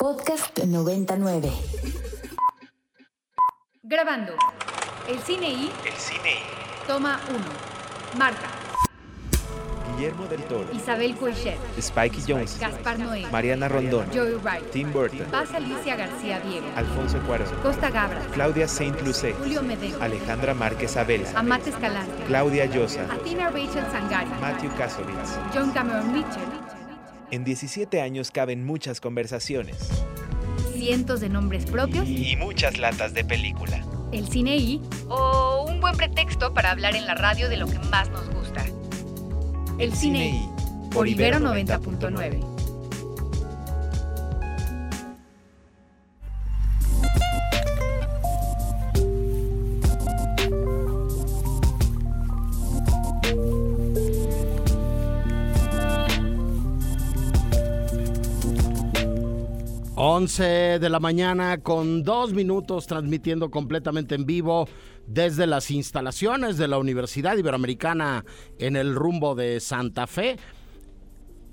Podcast 99. Grabando. El cine y El cine y toma 1. Marta, Guillermo del Toro, Isabel Coixet, Spike Jones, Gaspar Noé, Mariana Rondón, Joey Wright, Tim Burton, Paz Alicia García Diego, Alfonso Cuarón, Costa Gabra, Claudia Saint Lucé, Julio Medeo, Alejandra Márquez Abela, Amate Escalante, Claudia Llosa, Athena Rachel Sangari, Matthew Kasovitz. John Cameron Mitchell, En 17 años caben muchas conversaciones cientos de nombres propios, y muchas latas de película. el cine y o un buen pretexto para hablar en la radio de lo que más nos gusta. El cine y por Ibero 90.9. Once de la mañana con dos minutos transmitiendo completamente en vivo desde las instalaciones de la Universidad Iberoamericana en el rumbo de Santa Fe.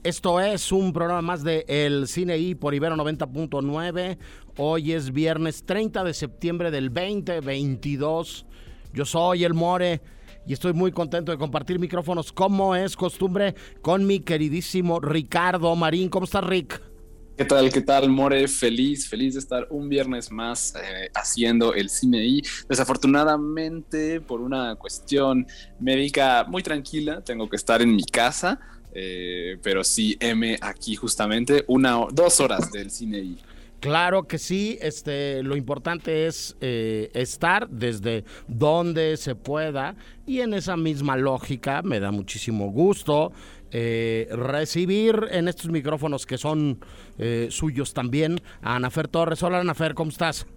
Esto es un programa más de El Cine I por Ibero 90.9. Hoy es viernes 30 de septiembre del 2022. Yo soy el More y estoy muy contento de compartir micrófonos como es costumbre con mi queridísimo Ricardo Marín. ¿Cómo estás, Rick? ¿Qué tal? ¿Qué tal, More? Feliz, feliz de estar un viernes más eh, haciendo el cine y desafortunadamente por una cuestión médica muy tranquila tengo que estar en mi casa, eh, pero sí M aquí justamente una dos horas del cine y Claro que sí, este, lo importante es eh, estar desde donde se pueda y en esa misma lógica me da muchísimo gusto eh, recibir en estos micrófonos que son eh, suyos también a Anafer Torres. Hola Anafer, ¿cómo estás?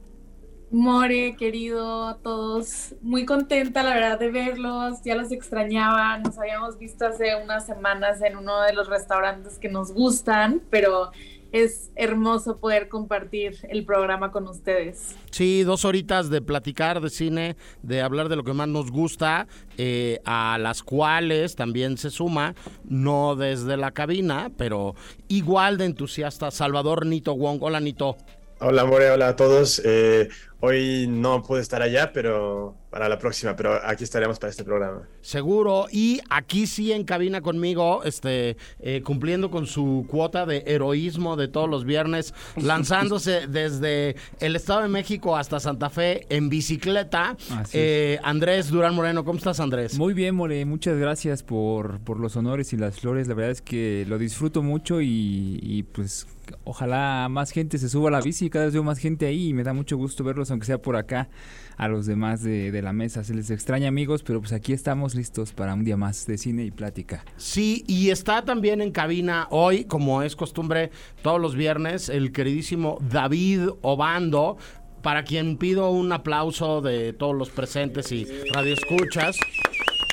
More, querido, a todos, muy contenta la verdad de verlos, ya los extrañaba, nos habíamos visto hace unas semanas en uno de los restaurantes que nos gustan, pero es hermoso poder compartir el programa con ustedes. Sí, dos horitas de platicar de cine, de hablar de lo que más nos gusta, eh, a las cuales también se suma, no desde la cabina, pero igual de entusiasta, Salvador Nito Wong. Hola Nito. Hola, More, hola a todos. Eh, hoy no pude estar allá, pero para la próxima, pero aquí estaremos para este programa. Seguro, y aquí sí en cabina conmigo, este, eh, cumpliendo con su cuota de heroísmo de todos los viernes, lanzándose desde el Estado de México hasta Santa Fe en bicicleta. Eh, Andrés Durán Moreno, ¿cómo estás Andrés? Muy bien, More, muchas gracias por, por los honores y las flores. La verdad es que lo disfruto mucho y, y, pues ojalá más gente se suba a la bici. Cada vez veo más gente ahí y me da mucho gusto verlos, aunque sea por acá, a los demás de, de la mesa. Se les extraña, amigos, pero pues aquí estamos listos para un día más de cine y plática. Sí, y está también en cabina hoy, como es costumbre, todos los viernes, el queridísimo David Obando, para quien pido un aplauso de todos los presentes y radioescuchas,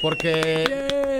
porque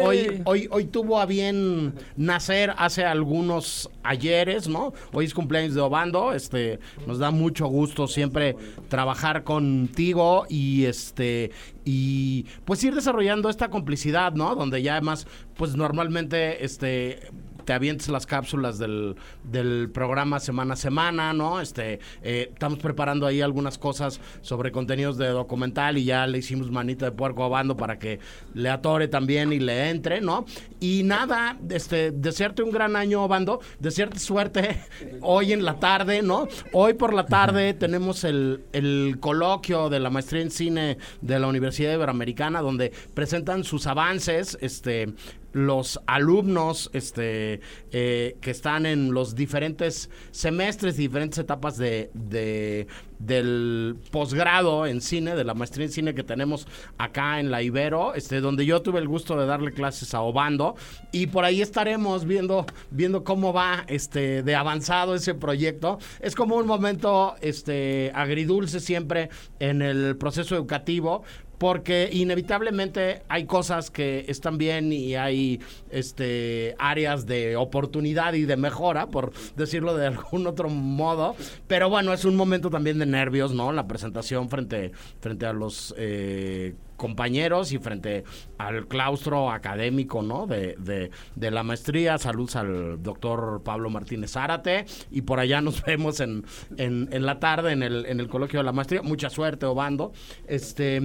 hoy, hoy, hoy tuvo a bien nacer hace algunos ayeres, ¿no? Hoy es cumpleaños de Obando, este, nos da mucho gusto siempre trabajar contigo y este y pues ir desarrollando esta complicidad, ¿no? Donde ya además, pues normalmente este te avientes las cápsulas del, del programa semana a semana, ¿no? Este, eh, estamos preparando ahí algunas cosas sobre contenidos de documental y ya le hicimos manita de puerco a Bando para que le atore también y le entre, ¿no? Y nada, este, desearte un gran año, Bando, desearte suerte hoy en la tarde, ¿no? Hoy por la tarde tenemos el, el coloquio de la maestría en cine de la Universidad Iberoamericana, donde presentan sus avances, este, los alumnos este, eh, que están en los diferentes semestres, diferentes etapas de, de- del posgrado en cine, de la maestría en cine que tenemos acá en la Ibero, este, donde yo tuve el gusto de darle clases a Obando y por ahí estaremos viendo, viendo cómo va este, de avanzado ese proyecto. Es como un momento este, agridulce siempre en el proceso educativo, porque inevitablemente hay cosas que están bien y hay este áreas de oportunidad y de mejora, por decirlo de algún otro modo. Pero bueno, es un momento también de nervios, ¿no? La presentación frente, frente a los eh, compañeros y frente al claustro académico, ¿no? De, de, de la maestría. Saludos al doctor Pablo Martínez Zárate y por allá nos vemos en, en, en la tarde en el, en el coloquio de la maestría. Mucha suerte, Obando. Este.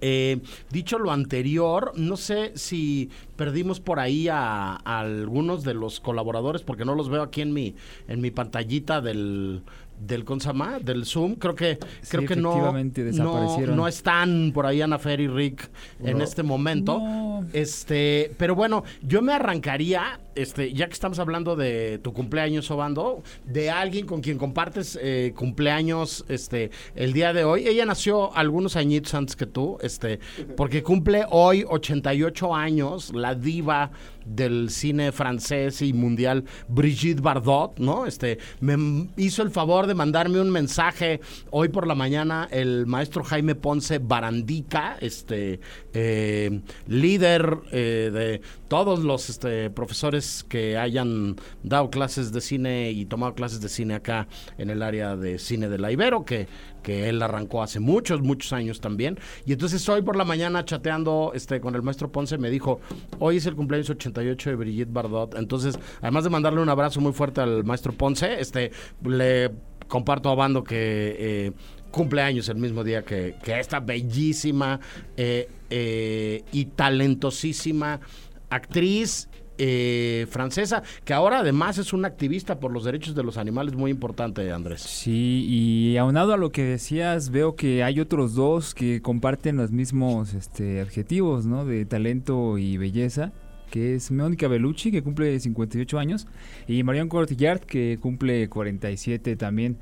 Eh, dicho lo anterior, no sé si perdimos por ahí a, a algunos de los colaboradores porque no los veo aquí en mi en mi pantallita del del Consama, del Zoom, creo que Sí, creo que no, no no están por ahí Ana Fer y Rick en No. este momento. No. Este, pero bueno, yo me arrancaría, este, ya que estamos hablando de tu cumpleaños, Obando, de alguien con quien compartes eh, cumpleaños, este, el día de hoy. Ella nació algunos añitos antes que tú, este, porque cumple hoy 88 años, la diva del cine francés y mundial Brigitte Bardot, ¿no? Este, me hizo el favor de mandarme un mensaje hoy por la mañana el maestro Jaime Ponce Barandica, este, eh, líder eh, de todos los este, profesores que hayan dado clases de cine y tomado clases de cine acá en el área de cine de la Ibero, que, que él arrancó hace muchos, muchos años también. Y entonces hoy por la mañana chateando este, con el maestro Ponce me dijo, hoy es el cumpleaños 88 de Brigitte Bardot. Entonces, además de mandarle un abrazo muy fuerte al maestro Ponce, este, le comparto a Bando que... eh, cumpleaños el mismo día que, que esta bellísima eh, eh, y talentosísima actriz eh, francesa, que ahora además es una activista por los derechos de los animales muy importante, Andrés. Sí, y aunado a lo que decías, veo que hay otros dos que comparten los mismos este, adjetivos, ¿no? De talento y belleza, que es Mónica Bellucci, que cumple 58 años, y Marion Cotillard, que cumple 47 también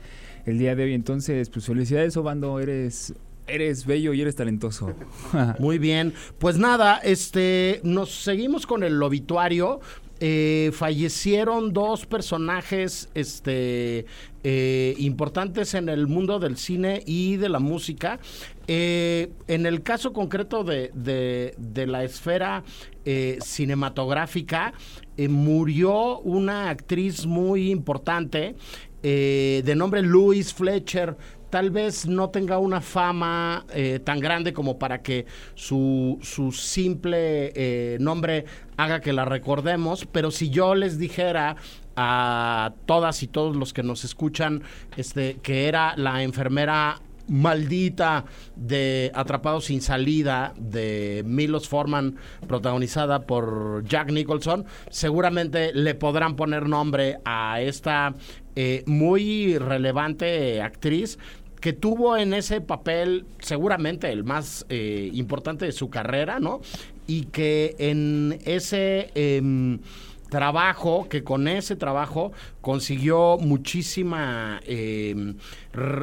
el día de hoy. Entonces, pues felicidades, Obando, eres, eres bello y eres talentoso. Muy bien, pues nada, este, nos seguimos con el obituario. Eh, fallecieron dos personajes este, eh, importantes en el mundo del cine y de la música. Eh, en el caso concreto de, de- de la esfera eh, cinematográfica, murió una actriz muy importante de nombre Louise Fletcher tal vez no tenga una fama eh, tan grande como para que su, su simple eh, nombre haga que la recordemos, pero si yo les dijera a todas y todos los que nos escuchan este, que era la enfermera maldita de Atrapados sin salida de Milos Forman protagonizada por Jack Nicholson seguramente le podrán poner nombre a esta eh, muy relevante actriz que tuvo en ese papel seguramente el más eh, importante de su carrera, ¿no? Y que en ese em, trabajo, que con ese trabajo consiguió muchísima, em,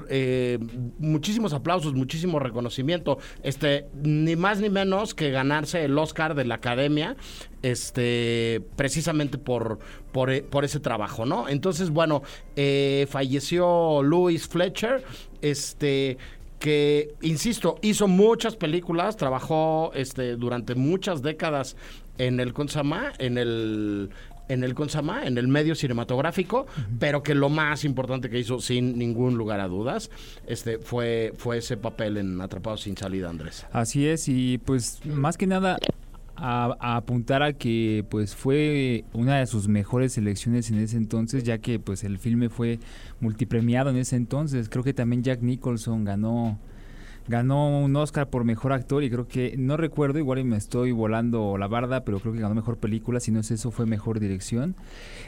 eh, muchísimos aplausos, muchísimo reconocimiento, este, ni más ni menos que ganarse el Oscar de la Academia, este, precisamente por, por, e- por ese trabajo, ¿no? Entonces, bueno, eh, falleció Louis Fletcher, este que, insisto, hizo muchas películas, trabajó este, durante muchas décadas en el Consama, en el en el Consama, en el medio cinematográfico, pero que lo más importante que hizo, sin ningún lugar a dudas, este, fue, fue ese papel en Atrapados sin salida, Andrés. Así es, y pues más que nada a, apuntar a que pues fue una de sus mejores selecciones en ese entonces, ya que pues el filme fue multipremiado en ese entonces. Creo que también Jack Nicholson ganó ganó un Oscar por mejor actor y creo que no recuerdo, igual y me estoy volando la barda, pero creo que ganó mejor película, si no es eso fue mejor dirección.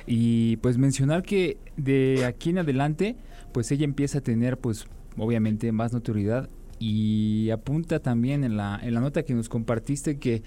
Y pues mencionar que de aquí en adelante pues ella empieza a tener pues obviamente más notoriedad y apunta también en la, en la nota que nos compartiste que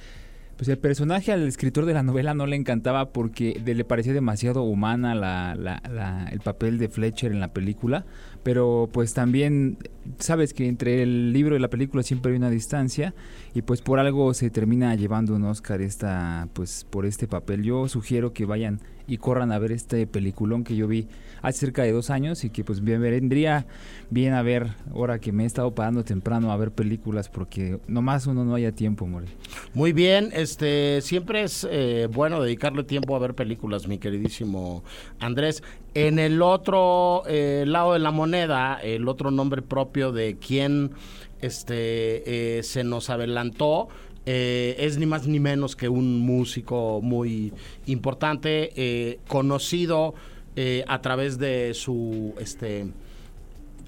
pues el personaje al escritor de la novela no le encantaba porque le parecía demasiado humana la, la- la- el papel de Fletcher en la película, pero pues también sabes que entre el libro y la película siempre hay una distancia y pues por algo se termina llevando un Oscar esta pues por este papel. Yo sugiero que vayan y corran a ver este peliculón que yo vi hace cerca de dos años y que pues bien vendría bien a ver ahora que me he estado parando temprano a ver películas porque nomás uno no haya tiempo, More. Muy bien, este siempre es eh, bueno dedicarle tiempo a ver películas, mi queridísimo Andrés. En el otro eh, lado de la moneda, el otro nombre propio de quien este, eh, se nos adelantó. Eh, es ni más ni menos que un músico muy importante, eh, conocido eh, a través de su este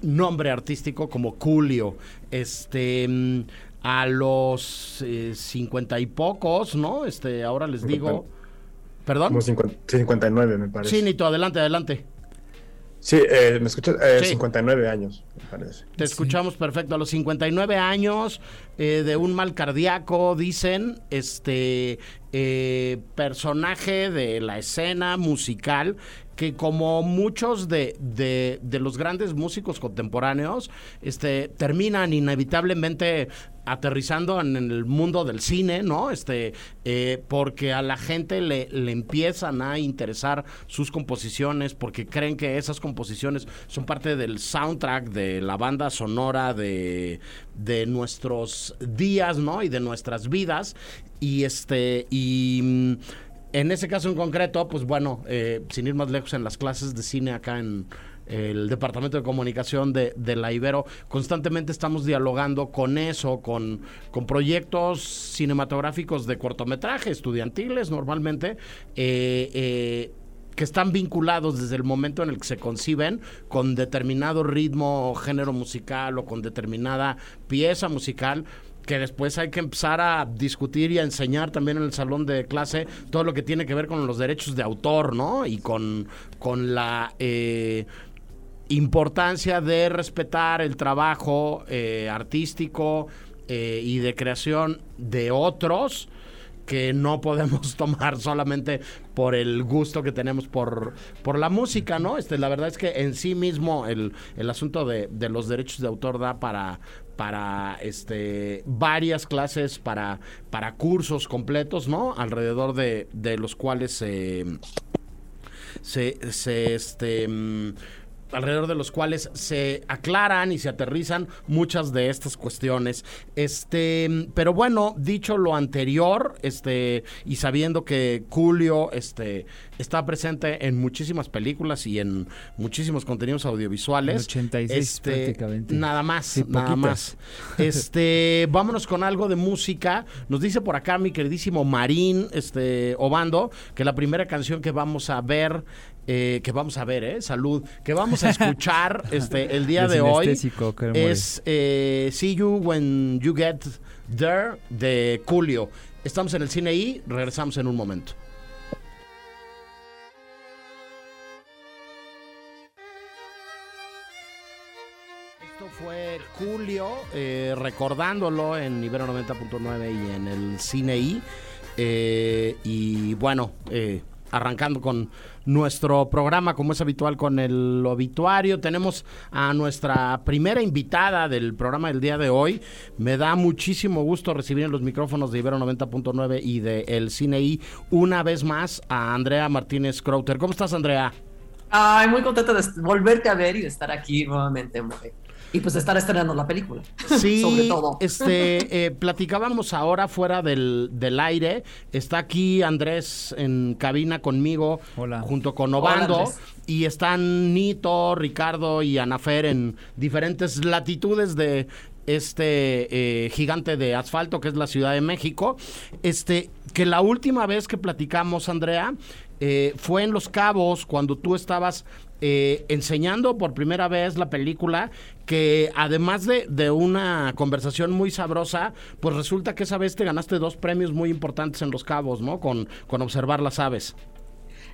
nombre artístico como Julio. Este mm, a los eh, cincuenta y pocos, ¿no? Este, ahora les digo. ¿Perdón? Como 50 59, me parece. Sí, Nito, adelante, adelante. Sí, eh, me escuchas. Eh, Sí. 59 años, me parece. Te escuchamos perfecto. A los 59 años eh, de un mal cardíaco, dicen, este eh, personaje de la escena musical que como muchos de, de- de los grandes músicos contemporáneos, este, terminan inevitablemente aterrizando en el mundo del cine, ¿no? Este, eh, porque a la gente le, empiezan a interesar sus composiciones, porque creen que esas composiciones son parte del soundtrack de la banda sonora de, de nuestros días, ¿no? Y de nuestras vidas. Y este, y mm, en ese caso en concreto, pues bueno, eh, sin ir más lejos en las clases de cine acá en el departamento de comunicación de, de la Ibero, constantemente estamos dialogando con eso, con, con proyectos cinematográficos de cortometraje, estudiantiles normalmente, eh, eh, que están vinculados desde el momento en el que se conciben con determinado ritmo o género musical o con determinada pieza musical que después hay que empezar a discutir y a enseñar también en el salón de clase todo lo que tiene que ver con los derechos de autor, ¿no? Y con, con la eh, importancia de respetar el trabajo eh, artístico eh, y de creación de otros que no podemos tomar solamente por el gusto que tenemos por, por la música, ¿no? Este, la verdad es que en sí mismo el, el asunto de, de los derechos de autor da para, para este, varias clases, para, para cursos completos, ¿no? Alrededor de, de los cuales se se, se, este, alrededor de los cuales se aclaran y se aterrizan muchas de estas cuestiones. Este, pero bueno, dicho lo anterior, este, y sabiendo que Julio, este, está presente en muchísimas películas y en muchísimos contenidos audiovisuales. En 86 este, prácticamente. Nada más, Sí, nada más. Este, vámonos con algo de música. Nos dice por acá mi queridísimo Marín, este, Obando, que la primera canción que vamos a ver, eh, que vamos a ver, eh, salud, que vamos a escuchar, este, el día De hoy es eh, See You When You Get There de Julio. Estamos en el cine y regresamos en un momento. Esto fue Julio, eh, recordándolo en Ibero 90.9 y en el Cine I. Eh, y bueno, eh, arrancando con nuestro programa, como es habitual con el obituario, tenemos a nuestra primera invitada del programa del día de hoy. Me da muchísimo gusto recibir en los micrófonos de Ibero 90.9 y de El Cine I una vez más a Andrea Martínez Crowter. ¿Cómo estás, Andrea? Ay, muy contenta de volverte a ver y de estar aquí nuevamente. Y pues estar estrenando la película. Sí, Sobre todo. este, eh, platicábamos ahora fuera del, del aire. Está aquí Andrés en cabina conmigo, Hola. junto con Hola, Obando. Andrés. y están Nito, Ricardo y Anafer en diferentes latitudes de este eh, gigante de asfalto que es la Ciudad de México. Este, que la última vez que platicamos, Andrea, eh, fue en Los Cabos cuando tú estabas eh, enseñando por primera vez la película, que además de, de una conversación muy sabrosa, pues resulta que esa vez te ganaste dos premios muy importantes en Los Cabos, ¿no? Con, con observar las aves.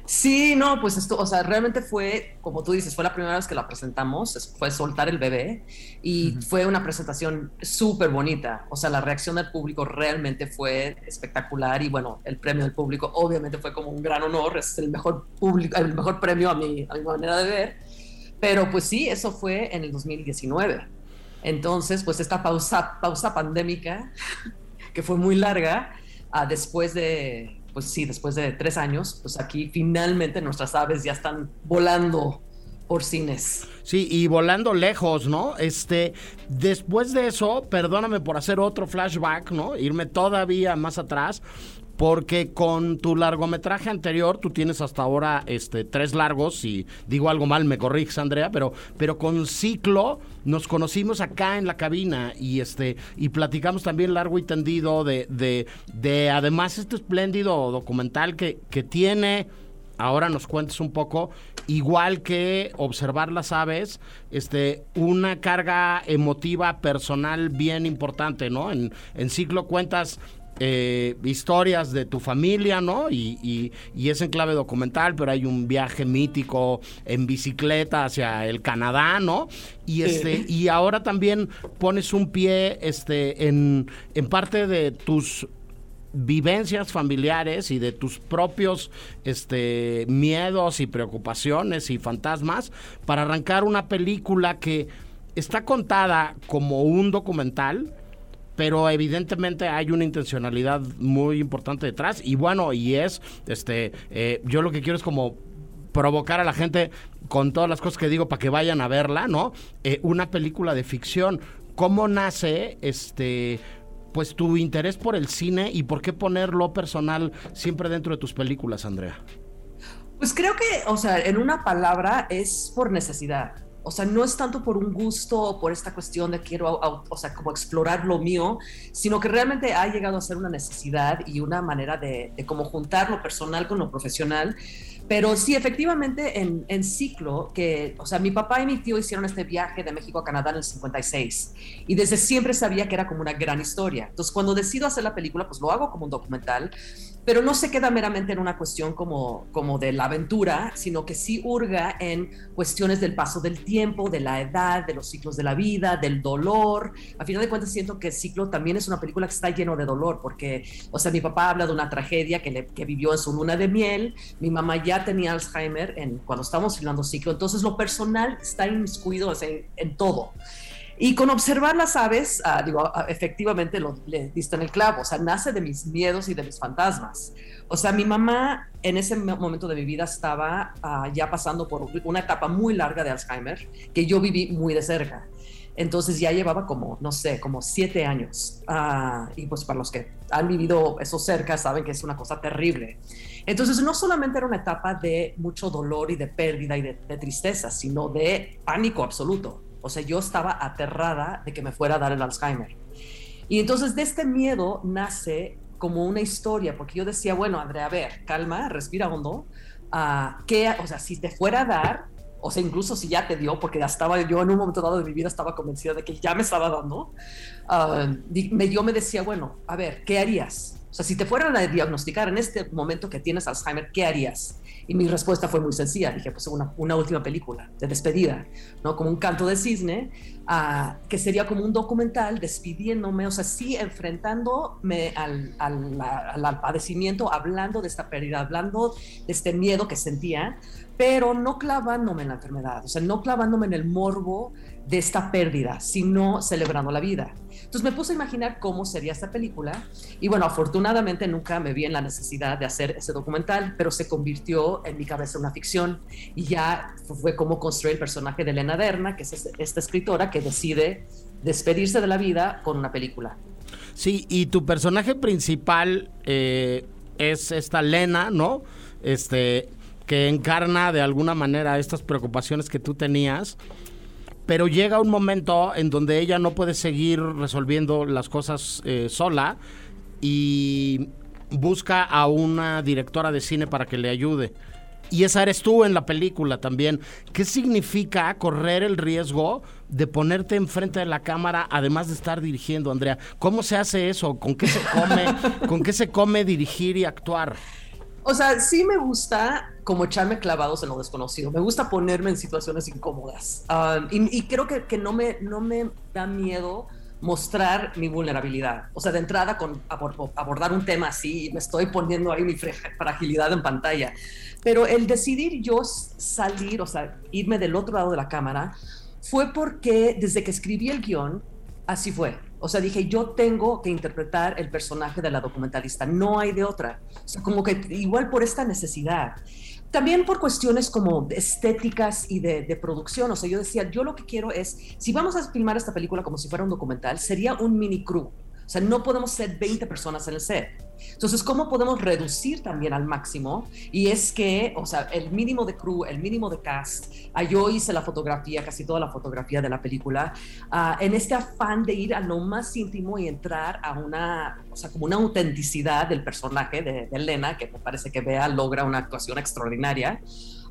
Sí, no, pues esto, o sea, realmente fue, como tú dices, fue la primera vez que la presentamos, es- fue soltar el bebé y fue una presentación súper bonita. O sea, la reacción del público realmente fue espectacular y bueno, el premio del público obviamente fue como un gran honor, es el mejor público, el mejor premio a mi, a mi manera de ver. Pero pues sí, eso fue en el 2019. Entonces, pues esta pausa, pausa pandémica, que fue muy larga, después de, pues sí, después de tres años, pues aquí finalmente nuestras aves ya están volando por cines. Sí, y volando lejos, ¿no? Este, después de eso, perdóname por hacer otro flashback, ¿no? Irme todavía más atrás. Porque con tu largometraje anterior, tú tienes hasta ahora este, tres largos, y digo algo mal, me corriges, Andrea, pero, pero con Ciclo nos conocimos acá en la cabina y este y platicamos también largo y tendido de, de, de además este espléndido documental que, que tiene ahora nos cuentes un poco, igual que observar las aves, este, una carga emotiva personal bien importante, ¿no? En, en ciclo cuentas eh, historias de tu familia, ¿no? Y, y, es en clave documental, pero hay un viaje mítico en bicicleta hacia el Canadá, ¿no? Y este, y ahora también pones un pie este, en, en parte de tus vivencias familiares y de tus propios este, miedos y preocupaciones y fantasmas para arrancar una película que está contada como un documental, pero evidentemente hay una intencionalidad muy importante detrás y bueno, y es, este, eh, yo lo que quiero es como provocar a la gente con todas las cosas que digo para que vayan a verla, ¿no? Eh, una película de ficción. ¿Cómo nace este pues tu interés por el cine y por qué ponerlo personal siempre dentro de tus películas, Andrea? Pues creo que, o sea, en una palabra es por necesidad. O sea, no es tanto por un gusto o por esta cuestión de quiero, o sea, como explorar lo mío, sino que realmente ha llegado a ser una necesidad y una manera de, de como juntar lo personal con lo profesional pero sí, efectivamente, en, en, ciclo, que, o sea, mi papá y mi tío hicieron este viaje de México a Canadá en el 56 y desde siempre sabía que era como una gran historia. Entonces, cuando decido hacer la película, pues lo hago como un documental, pero no se queda meramente en una cuestión como, como de la aventura, sino que sí hurga en cuestiones del paso del tiempo, de la edad, de los ciclos de la vida, del dolor. A final de cuentas, siento que Ciclo también es una película que está lleno de dolor, porque, o sea, mi papá habla de una tragedia que, le, que vivió en su luna de miel, mi mamá ya tenía Alzheimer en, cuando estábamos filmando Ciclo, entonces lo personal está inmiscuido en, en todo. Y con observar las aves, ah, digo, ah, efectivamente lo, le diste en el clavo, o sea, nace de mis miedos y de mis fantasmas. O sea, mi mamá en ese momento de mi vida estaba ah, ya pasando por una etapa muy larga de Alzheimer que yo viví muy de cerca. Entonces ya llevaba como, no sé, como siete años. y pues para los que han vivido eso cerca saben que es una cosa terrible. Entonces no solamente era una etapa de mucho dolor y de pérdida y de tristeza, sino de pánico absoluto. O sea, yo estaba aterrada de que me fuera a dar el Alzheimer. Y entonces de este miedo nace como una historia, porque yo decía, bueno, Andrea, a ver, calma, respira hondo. Uh, ¿qué, o sea, si te fuera a dar, o sea, incluso si ya te dio, porque ya estaba yo en un momento dado de mi vida estaba convencida de que ya me estaba dando, uh, me, yo me decía, bueno, a ver, ¿qué harías? O sea, si te fueran a diagnosticar en este momento que tienes Alzheimer, ¿qué harías? Y mi respuesta fue muy sencilla. Dije, pues una, una última película de despedida, ¿no? Como un canto de cisne, uh, que sería como un documental despidiéndome, o sea, sí enfrentándome al, al, al, padecimiento, hablando de esta pérdida, hablando de este miedo que sentía, pero no clavándome en la enfermedad, o sea, no clavándome en el morbo de esta pérdida, sino celebrando la vida. Entonces me puse a imaginar cómo sería esta película y bueno, afortunadamente nunca me vi en la necesidad de hacer ese documental, pero se convirtió en mi cabeza una ficción y ya fue como construir el personaje de Elena Derna, que es esta escritora que decide despedirse de la vida con una película. Sí, y tu personaje principal eh, es esta Lena, ¿no? Este, que encarna de alguna manera estas preocupaciones que tú tenías, pero llega un momento en donde ella no puede seguir resolviendo las cosas eh, sola y busca a una directora de cine para que le ayude. Y esa eres tú en la película también. ¿Qué significa correr el riesgo de ponerte enfrente de la cámara, además de estar dirigiendo, Andrea? ¿Cómo se hace eso? ¿Con qué se come? ¿Con qué se come dirigir y actuar? O sea, sí me gusta como echarme clavados en lo desconocido. Me gusta ponerme en situaciones incómodas. Um, y, creo que, que, no, me, no me da miedo mostrar mi vulnerabilidad. O sea, de entrada con abordar un tema así, me estoy poniendo ahí mi fragilidad en pantalla. Pero el decidir yo salir, o sea, irme del otro lado de la cámara, fue porque desde que escribí el guion, así fue. O sea, dije, yo tengo que interpretar el personaje de la documentalista, no hay de otra. O sea, como que igual por esta necesidad. También por cuestiones como estéticas y de, producción. O sea, yo decía, yo lo que quiero es, si vamos a filmar esta película como si fuera un documental, sería un mini crew. O sea, no podemos ser 20 personas en el set. Entonces, ¿cómo podemos reducir también al máximo? Y es que, o sea, el mínimo de crew, el mínimo de cast, ah, yo hice la fotografía, casi toda la fotografía de la película, ah, en este afán de ir a lo más íntimo y entrar a una, o sea, como una autenticidad del personaje de, Elena, que me parece que Bea logra una actuación extraordinaria.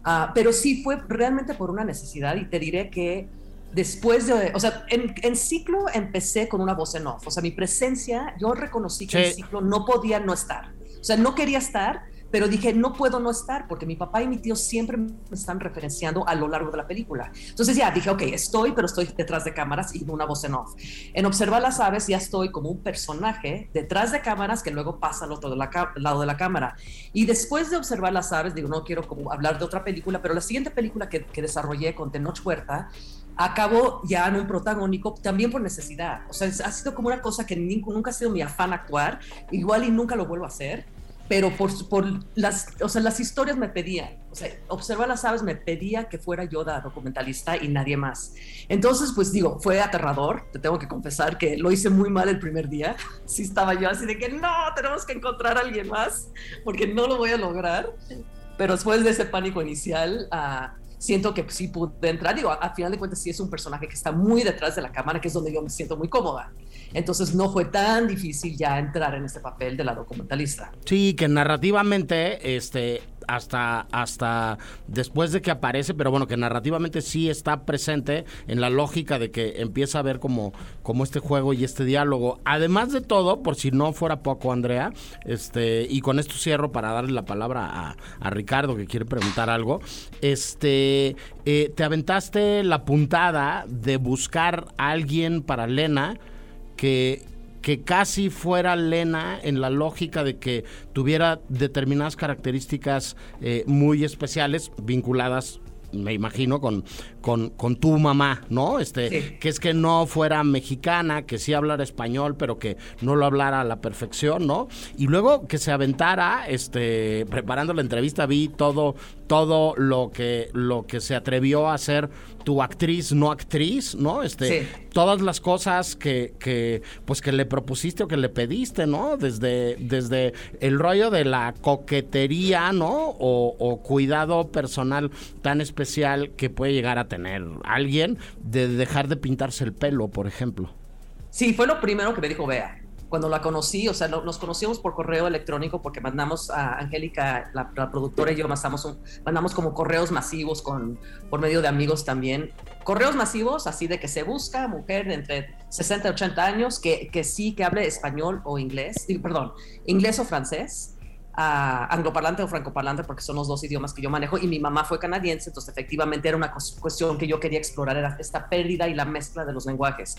Ah, pero sí fue realmente por una necesidad y te diré que después de, o sea, en, ciclo empecé con una voz en off, o sea, mi presencia, yo reconocí que en ciclo no podía no estar, o sea, no quería estar, pero dije, no puedo no estar, porque mi papá y mi tío siempre me están referenciando a lo largo de la película. Entonces ya dije, ok, estoy, pero estoy detrás de cámaras y una voz en off. En Observar las Aves ya estoy como un personaje detrás de cámaras que luego pasa al otro lado de la cámara. Y después de Observar las Aves, digo, no quiero como hablar de otra película, pero la siguiente película que, que desarrollé con Tenoch Huerta, acabo ya en un protagónico también por necesidad. O sea, ha sido como una cosa que nunca ha sido mi afán actuar, igual y nunca lo vuelvo a hacer, pero por, por las, o sea, las historias me pedían, o sea, observar las aves me pedía que fuera yo la documentalista y nadie más. Entonces, pues digo, fue aterrador, te tengo que confesar que lo hice muy mal el primer día, sí estaba yo así de que no, tenemos que encontrar a alguien más, porque no lo voy a lograr, pero después de ese pánico inicial, uh, siento que sí pude entrar. Digo, al final de cuentas sí es un personaje que está muy detrás de la cámara, que es donde yo me siento muy cómoda. Entonces no fue tan difícil ya entrar en este papel de la documentalista. Sí, que narrativamente, este, hasta, hasta después de que aparece, pero bueno, que narrativamente sí está presente en la lógica de que empieza a ver como, como este juego y este diálogo. Además de todo, por si no fuera poco, Andrea, este, y con esto cierro para darle la palabra a, Ricardo que quiere preguntar algo. Este, eh, te aventaste la puntada de buscar a alguien para Lena que que casi fuera Lena en la lógica de que tuviera determinadas características eh, muy especiales vinculadas me imagino, con, con, con, tu mamá, ¿no? Este, que es que no fuera mexicana, que sí hablara español, pero que no lo hablara a la perfección, ¿no? Y luego que se aventara, este, preparando la entrevista, vi todo, todo lo que, lo que se atrevió a hacer tu actriz, no actriz, ¿no? Este, todas las cosas que, que, pues que le propusiste o que le pediste, ¿no? Desde, desde el rollo de la coquetería, ¿no? O, o cuidado personal tan especial que puede llegar a tener alguien de dejar de pintarse el pelo, por ejemplo. Sí, fue lo primero que me dijo Bea cuando la conocí, o sea, nos conocimos por correo electrónico porque mandamos a Angélica, la, productora y yo mandamos, mandamos como correos masivos con, por medio de amigos también. Correos masivos, así de que se busca mujer de entre 60 y 80 años que, que sí, que hable español o inglés, perdón, inglés o francés angloparlante o francoparlante, porque son los dos idiomas que yo manejo, y mi mamá fue canadiense, entonces efectivamente era una cuestión que yo quería explorar, era esta pérdida y la mezcla de los lenguajes.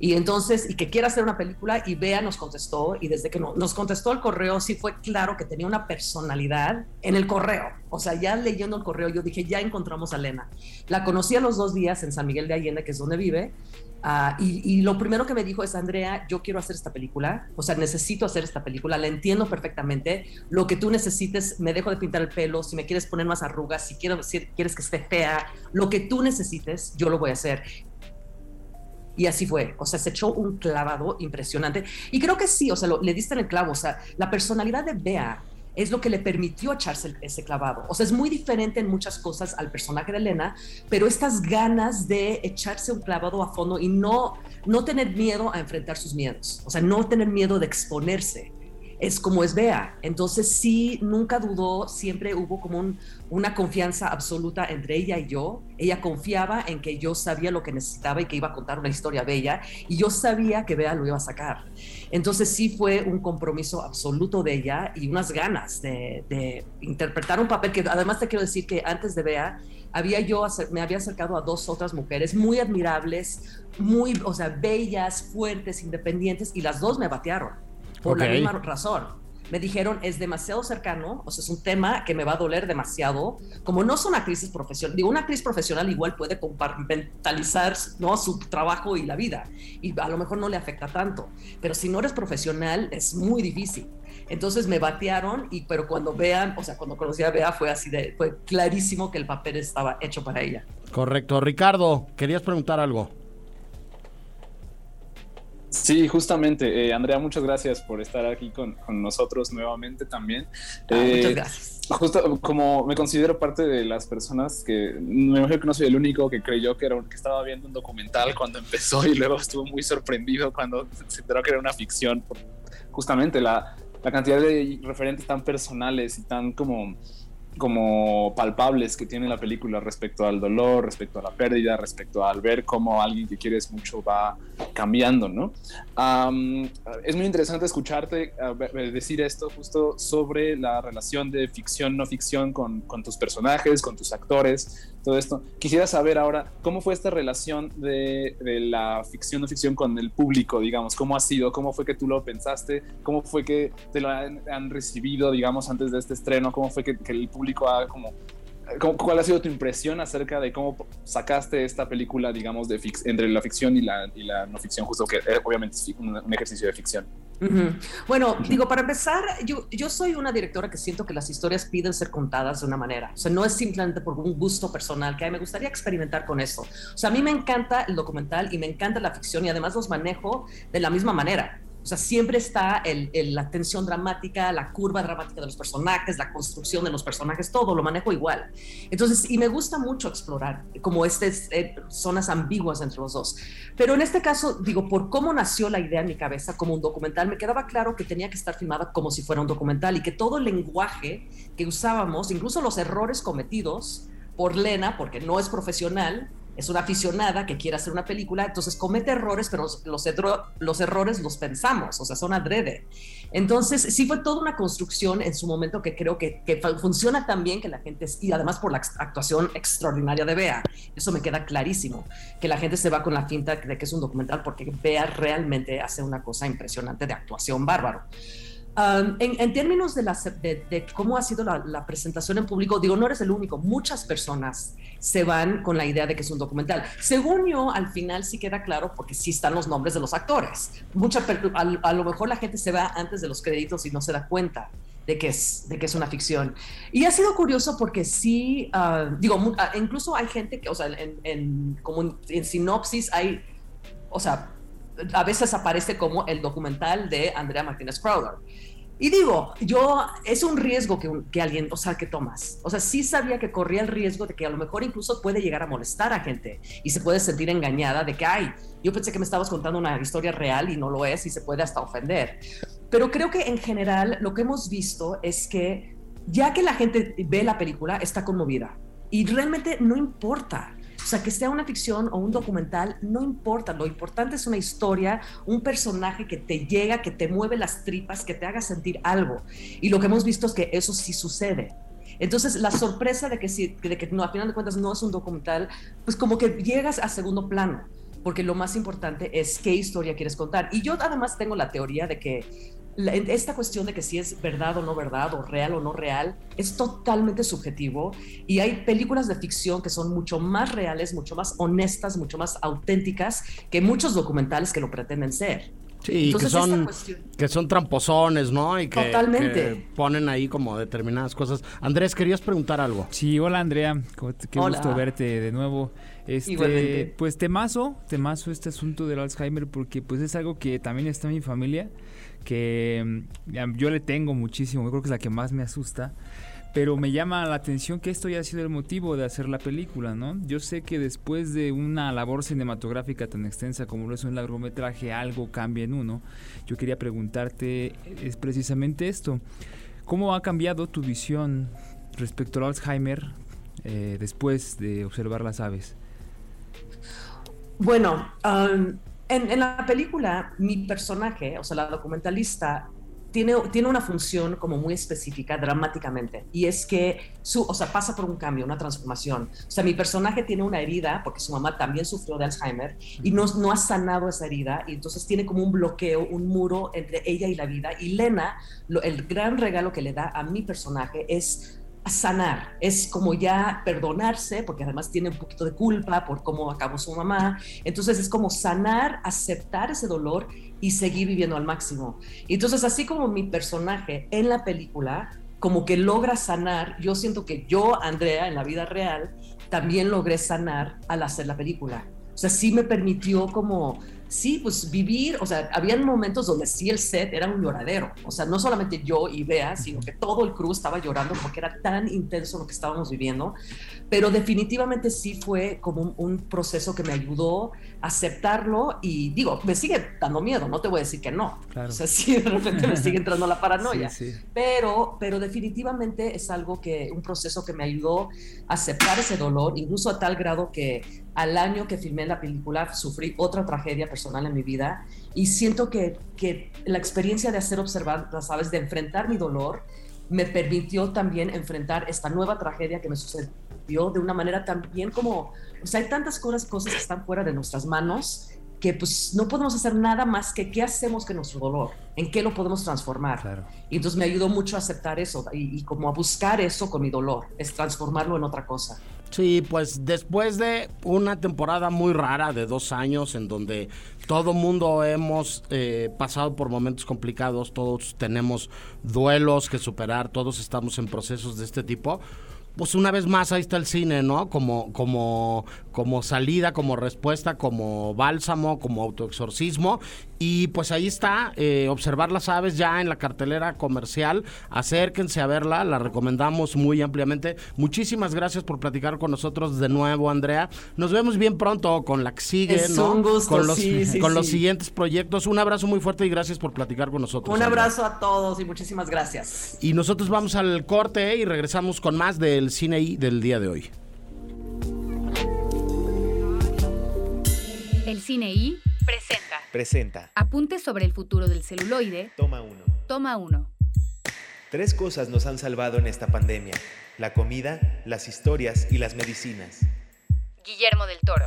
Y entonces, y que quiera hacer una película, y Bea nos contestó, y desde que nos contestó el correo, sí fue claro que tenía una personalidad en el correo. O sea, ya leyendo el correo, yo dije, ya encontramos a Elena. La conocí a los dos días en San Miguel de Allende, que es donde vive, Ah, y, lo primero que me dijo es, Andrea, yo quiero hacer esta película, o sea, necesito hacer esta película, la entiendo perfectamente, lo que tú necesites, me dejo de pintar el pelo, si me quieres poner más arrugas, si, quiero, si quieres que esté fea, lo que tú necesites, yo lo voy a hacer. Y así fue, o sea, se echó un clavado impresionante. Y creo que sí, o sea, le diste en el clavo, o sea, la personalidad de Bea es lo que le permitió echarse ese clavado. O sea, es muy diferente en muchas cosas al personaje de Elena, pero estas ganas de echarse un clavado a fondo y no, no tener miedo a enfrentar sus miedos, o sea, no tener miedo de exponerse es como es Bea. Entonces sí, nunca dudó, siempre hubo como una confianza absoluta entre ella y yo. Ella confiaba en que yo sabía lo que necesitaba y que iba a contar una historia bella y yo sabía que Bea lo iba a sacar. Entonces sí fue un compromiso absoluto de ella y unas ganas de, interpretar un papel que además te quiero decir que antes de Bea había yo me había acercado a dos otras mujeres muy admirables, muy, o sea, bellas, fuertes, independientes y las dos me batearon por la misma razón. Me dijeron, es demasiado cercano, o sea, es un tema que me va a doler demasiado. Como no son actrices profesionales, digo, una actriz profesional igual puede compartimentalizar ¿no? su trabajo y la vida, y a lo mejor no le afecta tanto, pero si no eres profesional es muy difícil. Entonces me batearon, y, pero cuando vean, o sea, cuando conocí a Bea fue así de, fue clarísimo que el papel estaba hecho para ella. Correcto. Ricardo, querías preguntar algo. Sí, justamente. Eh, Andrea, muchas gracias por estar aquí con, nosotros nuevamente también. Ah, muchas eh, gracias. Justo como me considero parte de las personas que me imagino que no soy el único que creyó que, era, que estaba viendo un documental cuando empezó y luego estuvo muy sorprendido cuando se enteró que era una ficción. Justamente la, la cantidad de referentes tan personales y tan como como palpables que tiene la película respecto al dolor, respecto a la pérdida, respecto al ver cómo alguien que quieres mucho va cambiando, ¿no? es muy interesante escucharte decir esto justo sobre la relación de ficción, no ficción con, con tus personajes, con tus actores, todo esto. Quisiera saber ahora cómo fue esta relación de, la ficción no ficción con el público, digamos, cómo ha sido, cómo fue que tú lo pensaste, cómo fue que te lo han, recibido, digamos, antes de este estreno, cómo fue que, que el público ha como ¿Cuál ha sido tu impresión acerca de cómo sacaste esta película, digamos, de entre la ficción y la, y la no ficción, justo que eh, obviamente es un, ejercicio de ficción? Bueno, digo, para empezar, yo, yo soy una directora que siento que las historias piden ser contadas de una manera. O sea, no es simplemente por un gusto personal, que me gustaría experimentar con eso. O sea, a mí me encanta el documental y me encanta la ficción y además los manejo de la misma manera. O sea, siempre está la tensión dramática, la curva dramática de los personajes, la construcción de los personajes, todo lo manejo igual. Entonces, y me gusta mucho explorar como estas eh, zonas ambiguas entre los dos. Pero en este caso, digo, por cómo nació la idea en mi cabeza como un documental, me quedaba claro que tenía que estar filmada como si fuera un documental y que todo el lenguaje que usábamos, incluso los errores cometidos por Lena, porque no es profesional, es una aficionada que quiere hacer una película, entonces comete errores, pero los, los, errores los pensamos, o sea, son adrede. Entonces, sí fue toda una construcción en su momento que creo que, que funciona tan bien que la gente, y además por la actuación extraordinaria de Bea, eso me queda clarísimo, que la gente se va con la finta de que es un documental porque Bea realmente hace una cosa impresionante de actuación bárbaro en, términos de, de, cómo ha sido la, presentación en público, digo, no eres el único, muchas personas se van con la idea de que es un documental. Según yo, al final sí queda claro porque sí están los nombres de los actores. Mucha, a, lo mejor la gente se va antes de los créditos y no se da cuenta de que es, de que es una ficción. Y ha sido curioso porque sí, ah, digo, ah, incluso hay gente que, o sea, en, como en sinopsis hay, o sea, a veces aparece como el documental de Andrea Martínez Crowder. Y digo, yo, es un riesgo que, que, alguien, o sea, que tomas. O sea, sí sabía que corría el riesgo de que a lo mejor incluso puede llegar a molestar a gente y se puede sentir engañada de que, ay, yo pensé que me estabas contando una historia real y no lo es y se puede hasta ofender. Pero creo que en general lo que hemos visto es que ya que la gente ve la película, está conmovida. Y realmente no importa. O sea, que sea una ficción o un documental, no importa. Lo importante es una historia, un personaje que te llega, que te mueve las tripas, que te haga sentir algo. Y lo que hemos visto es que eso sí sucede. Entonces, la sorpresa de que, sí, de que no, a final de cuentas no es un documental, pues como que llegas a segundo plano, porque lo más importante es qué historia quieres contar. Y yo además tengo la teoría de que esta cuestión de que si es verdad o no verdad, o real o no real, es totalmente subjetivo y hay películas de ficción que son mucho más reales, mucho más honestas, mucho más auténticas que muchos documentales que lo pretenden ser. Sí, que son, que son tramposones, ¿no? Y que, Totalmente. ponen ahí como determinadas cosas. Andrés, querías preguntar algo. Sí, hola Andrea, qué gusto verte de nuevo. Este, pues temazo, temazo este asunto del Alzheimer porque pues es algo que también está en mi familia que mm, yo le tengo muchísimo, yo creo que es la que más me asusta. Pero me llama la atención que esto ya ha sido el motivo de hacer la película, ¿no? Yo sé que después de una labor cinematográfica tan extensa como lo es un largometraje, algo cambia en uno. Yo quería preguntarte es precisamente esto. ¿Cómo ha cambiado tu visión respecto al Alzheimer eh, después de observar las aves? Bueno, um, en, la película, mi personaje, o sea, la documentalista, tiene, tiene una función como muy específica dramáticamente y es que su, o sea, pasa por un cambio, una transformación. O sea, mi personaje tiene una herida porque su mamá también sufrió de Alzheimer y no, no ha sanado esa herida y entonces tiene como un bloqueo, un muro entre ella y la vida. Y Lena, el gran regalo que le da a mi personaje es sanar, es como ya perdonarse, porque además tiene un poquito de culpa por cómo acabó su mamá. Entonces es como sanar, aceptar ese dolor y seguir viviendo al máximo. Entonces así como mi personaje en la película, como que logra sanar, yo siento que yo, Andrea, en la vida real, también logré sanar al hacer la película O sea, sí me permitió como sí, pues vivir, o sea, habían momentos donde sí el set era un lloradero, o sea, no solamente yo y Bea, sino que todo el crew estaba llorando porque era tan intenso lo que estábamos viviendo, pero definitivamente sí fue como un, proceso que me ayudó a aceptarlo y digo, me sigue dando miedo, no te voy a decir que no, o sea, sí, de repente me sigue entrando la paranoia, Pero, pero definitivamente es algo que, un proceso que me ayudó a aceptar ese dolor, incluso a tal grado que al año que filmé la película sufrí otra tragedia personal en mi vida y siento que, que la experiencia de hacer observar, sabes, de enfrentar mi dolor, me permitió también enfrentar esta nueva tragedia que me sucedió de una manera también como, o sea, hay tantas cosas, cosas que están fuera de nuestras manos que pues no podemos hacer nada más que qué hacemos con nuestro dolor, en qué lo podemos transformar. Y entonces me ayudó mucho a aceptar eso y, y, como a buscar eso con mi dolor, es transformarlo en otra cosa. Sí, pues después de una temporada muy rara de dos años en donde todo mundo hemos eh, pasado por momentos complicados, todos tenemos duelos que superar, todos estamos en procesos de este tipo pues una vez más ahí está el cine, ¿no? Como, como, como salida, como respuesta, como bálsamo, como autoexorcismo. Y pues ahí está, eh, observar las aves ya en la cartelera comercial. Acérquense a verla, la recomendamos muy ampliamente. Muchísimas gracias por platicar con nosotros de nuevo, Andrea. Nos vemos bien pronto con la que sigue, ¿no? Un gusto, con los, sí, con los siguientes proyectos. Un abrazo muy fuerte y gracias por platicar con nosotros. Un abrazo a todos y muchísimas gracias. Y nosotros vamos al corte y regresamos con más del cine I del día de hoy. El cine I presenta. Presenta. Apuntes sobre el futuro del celuloide. Toma uno. Toma uno. Tres cosas nos han salvado en esta pandemia. La comida, las historias y las medicinas. Guillermo del Toro.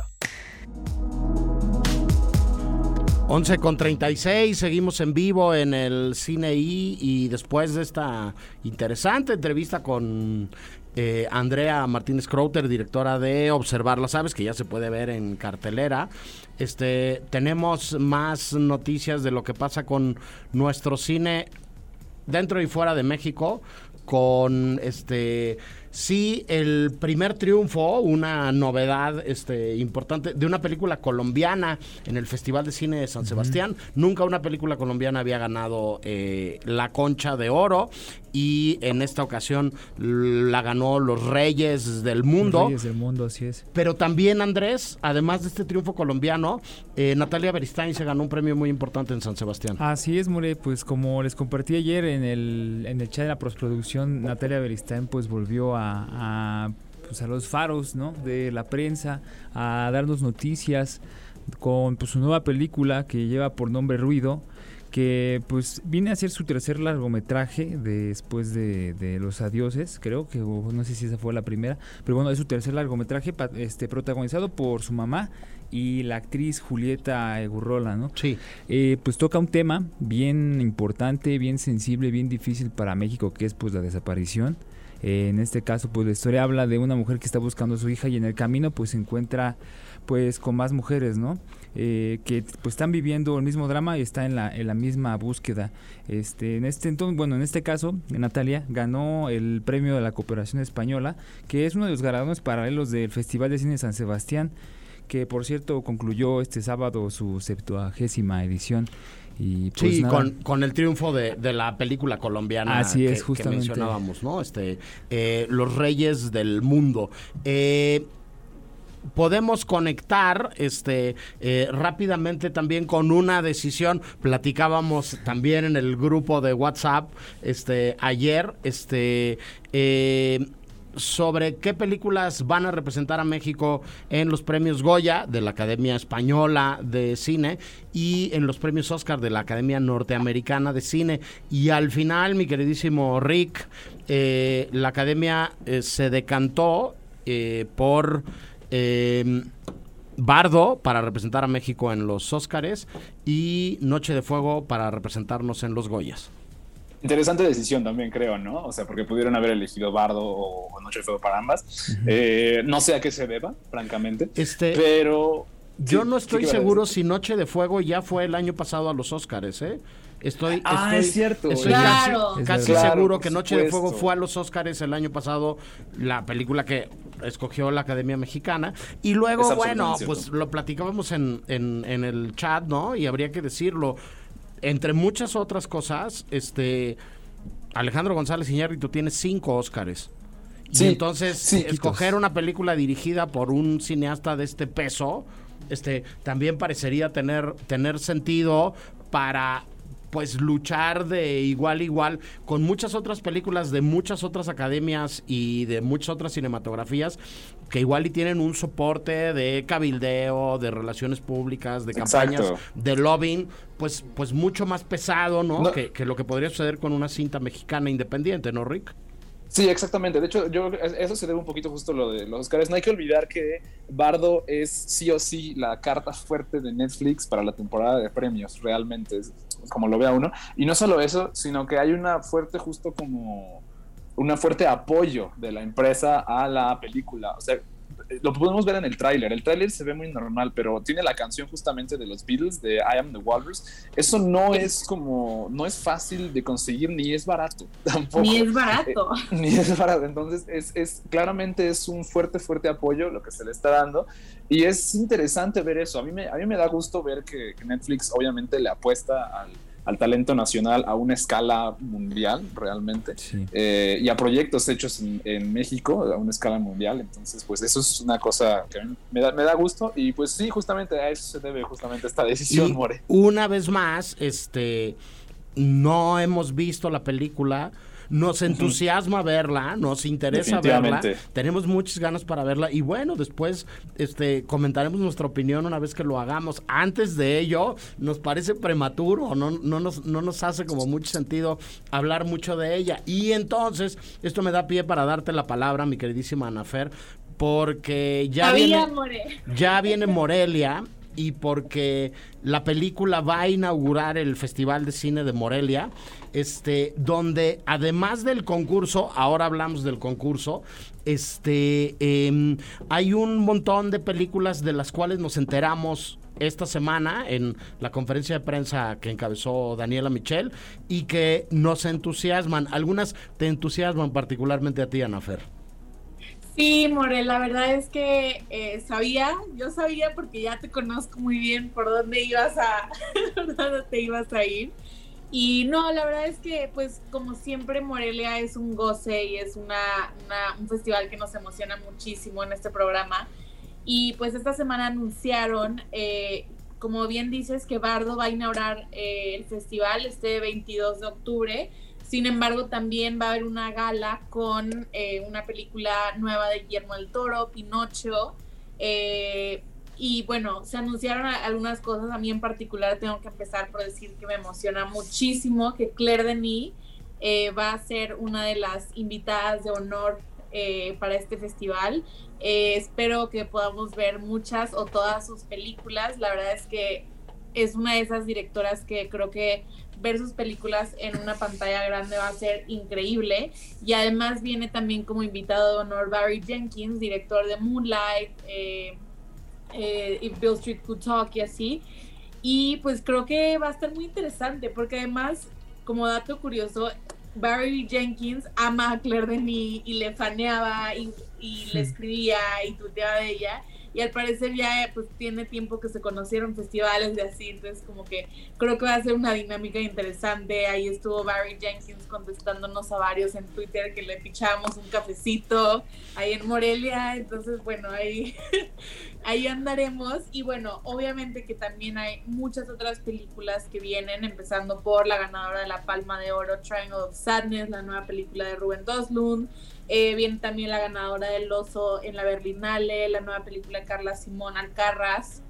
11 con 36, seguimos en vivo en el Cine I y después de esta interesante entrevista con eh, Andrea Martínez Crowter, directora de Observar las Aves, que ya se puede ver en cartelera. Este, tenemos más noticias de lo que pasa con nuestro cine dentro y fuera de México, con este sí el primer triunfo, una novedad este, importante de una película colombiana en el Festival de Cine de San Sebastián. Nunca una película colombiana había ganado eh, la concha de oro y en esta ocasión la ganó Los Reyes del Mundo. Reyes del Mundo, así es. Pero también Andrés, además de este triunfo colombiano, eh, Natalia Beristain se ganó un premio muy importante en San Sebastián. Así es, More, pues como les compartí ayer en el, en el chat de la postproducción, Natalia Beristain pues volvió a, pues, a los faros ¿no? de la prensa, a darnos noticias con pues, su nueva película que lleva por nombre Ruido que pues viene a ser su tercer largometraje después de, Los Adioses, creo que no sé si esa fue la primera, pero bueno, es su tercer largometraje este, protagonizado por su mamá y la actriz Julieta Egurrola, ¿no? Sí. Eh, pues toca un tema bien importante, bien sensible, bien difícil para México, que es pues la desaparición. En este caso, pues la historia habla de una mujer que está buscando a su hija y en el camino pues se encuentra pues con más mujeres, ¿no? Eh, que pues están viviendo el mismo drama y está en la, en la misma búsqueda. Este, en este entonces, bueno, en este caso, Natalia ganó el premio de la cooperación española, que es uno de los galardones paralelos del Festival de Cine San Sebastián, que por cierto concluyó este sábado su septuagésima edición. Y pues sí, con, con, el triunfo de, de, la película colombiana Así es, que, que mencionábamos, ¿no? Este, eh, Los Reyes del Mundo. Eh, podemos conectar este eh, rápidamente también con una decisión platicábamos también en el grupo de WhatsApp este ayer este eh, sobre qué películas van a representar a México en los premios Goya de la Academia Española de Cine y en los premios Oscar de la Academia Norteamericana de Cine. Y al final, mi queridísimo Rick, eh, la Academia se decantó por eh, Bardo para representar a México en los Óscares y Noche de Fuego para representarnos en los Goyas. Interesante decisión también, creo, ¿no? O sea, porque pudieron haber elegido Bardo o Noche de Fuego para ambas. Eh, no sé a qué se deba, francamente. Este... Pero Yo Sí, no estoy seguro si Noche de Fuego ya fue el año pasado a los Oscars, ¿eh? Estoy, Ah, estoy- es cierto, estoy casi, Claro. casi Claro, seguro que Noche de Fuego fue a los Oscars el año pasado, la película que escogió la Academia Mexicana. Y luego, bueno, pues lo platicábamos en, en, en el chat, ¿no? Y habría que decirlo. Entre muchas otras cosas, este Alejandro González Iñárritu tiene cinco Oscars. Y entonces, sí, escoger una película dirigida por un cineasta de este peso, este, también parecería tener, tener sentido para pues luchar de igual a igual con muchas otras películas de muchas otras academias y de muchas otras cinematografías que igual y tienen un soporte de cabildeo, de relaciones públicas, de campañas, Exacto. de lobbying, pues, pues mucho más pesado, ¿no? No. Que, que lo que podría suceder con una cinta mexicana independiente, ¿no, Rick? Sí, exactamente. De hecho, yo eso se debe un poquito justo a lo de los Oscars. No hay que olvidar que Bardo es sí o sí la carta fuerte de Netflix para la temporada de premios, realmente, como lo vea uno. Y no solo eso, sino que hay una fuerte, justo como una fuerte apoyo de la empresa a la película. O sea, lo podemos ver en el tráiler. El tráiler se ve muy normal, pero tiene la canción justamente de los Beatles, de I Am the Walrus. Eso no es como, no es fácil de conseguir ni es barato tampoco. Ni es barato. Ni es barato. Entonces, es, es claramente es un fuerte, fuerte apoyo lo que se le está dando. Y es interesante ver eso. A mí me, a mí me da gusto ver que, que Netflix obviamente le apuesta al, al talento nacional a una escala mundial, realmente. Sí. Eh, y a proyectos hechos en, en México a una escala mundial. Entonces, pues eso es una cosa que me da, me da gusto. Y pues sí, justamente a eso se debe justamente esta decisión, Y More. una vez más, este, no hemos visto la película. Nos entusiasma verla, nos interesa verla, tenemos muchas ganas para verla y bueno, después este comentaremos nuestra opinión una vez que lo hagamos. Antes de ello, nos parece prematuro, no, no, nos, no nos hace como mucho sentido hablar mucho de ella. Y entonces, esto me da pie para darte la palabra, mi queridísima Anafer, porque ya viene, more. ya viene Morelia y porque la película va a inaugurar el Festival de Cine de Morelia, este, donde además del concurso, ahora hablamos del concurso, este, em, hay un montón de películas de las cuales nos enteramos esta semana en la conferencia de prensa que encabezó Daniela Michel y que nos entusiasman. Algunas te entusiasman particularmente a ti, Anafer. Sí, More, la verdad es que eh, sabía, yo sabía porque ya te conozco muy bien por dónde ibas a, dónde te ibas a ir. Y no, la verdad es que, pues, como siempre, Morelia es un goce y es una, una- un festival que nos emociona muchísimo en este programa. Y pues esta semana anunciaron, eh, como bien dices, que Bardo va a inaugurar eh, el festival este 22 de octubre. Sin embargo, también va a haber una gala con eh, una película nueva de Guillermo del Toro, Pinocho. eh, y bueno, se anunciaron algunas cosas. A mí en particular tengo que empezar por decir que me emociona muchísimo que Claire Denis eh, va a ser una de las invitadas de honor para este festival. Espero que podamos ver muchas o todas sus películas. La verdad es que es una de esas directoras que creo que ver sus películas en una pantalla grande va a ser increíble. Y además viene también como invitado de honor Barry Jenkins, director de Moonlight, eh, eh, If Bill Street Could Talk y así. Y pues creo que va a estar muy interesante porque además, como dato curioso, Barry Jenkins ama a Claire Denis y le faneaba y, y le escribía y tuteaba de ella. Y al parecer ya pues tiene tiempo que se conocieron festivales de así, entonces como que creo que va a ser una dinámica interesante. Ahí estuvo Barry Jenkins contestándonos a varios en Twitter que le pichábamos un cafecito ahí en Morelia. Entonces, bueno, ahí, ahí andaremos. Y bueno, obviamente que también hay muchas otras películas que vienen, empezando por la ganadora de la Palma de Oro, Triangle of Sadness, la nueva película de Rubén Doslund. Eh, viene también la ganadora del oso en la Berlinale, la nueva película de Carla Simón Alcarraz.